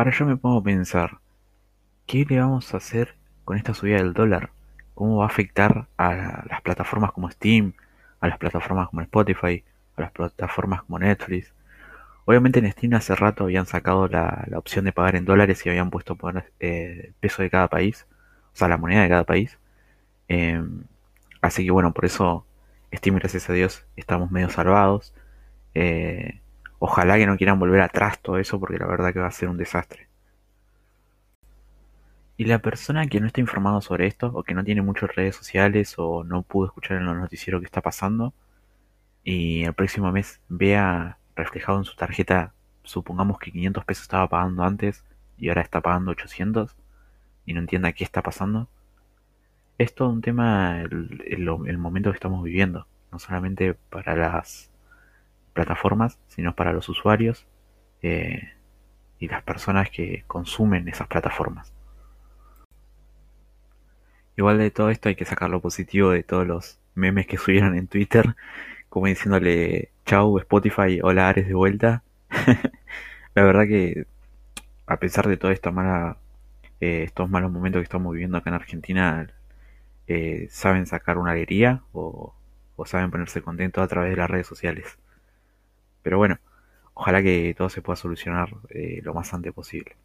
Ahora yo me pongo a pensar, ¿qué le vamos a hacer con esta subida del dólar? ¿Cómo va a afectar a las plataformas como Steam, a las plataformas como Spotify, a las plataformas como Netflix? Obviamente en Steam hace rato habían sacado la, la opción de pagar en dólares y habían puesto poner, eh, peso de cada país, o sea, la moneda de cada país. Eh, así que bueno, por eso Steam, gracias a Dios, estamos medio salvados. Eh, ojalá que no quieran volver atrás todo eso porque la verdad que va a ser un desastre. Y la persona que no está informado sobre esto, o que no tiene muchas redes sociales, o no pudo escuchar en los noticieros qué está pasando, y el próximo mes vea reflejado en su tarjeta, supongamos que 500 pesos estaba pagando antes y ahora está pagando 800, y no entienda qué está pasando, es todo un tema el- el momento que estamos viviendo, no solamente para las plataformas, sino para los usuarios eh, y las personas que consumen esas plataformas. Igual de todo esto hay que sacar lo positivo de todos los memes que subieron en Twitter, como diciéndole chau Spotify, hola Ares de vuelta. La verdad que a pesar de toda esta mala, eh, estos malos momentos que estamos viviendo acá en Argentina, eh, saben sacar una alegría o, o saben ponerse contentos a través de las redes sociales. Pero bueno, ojalá que todo se pueda solucionar eh, lo más antes posible.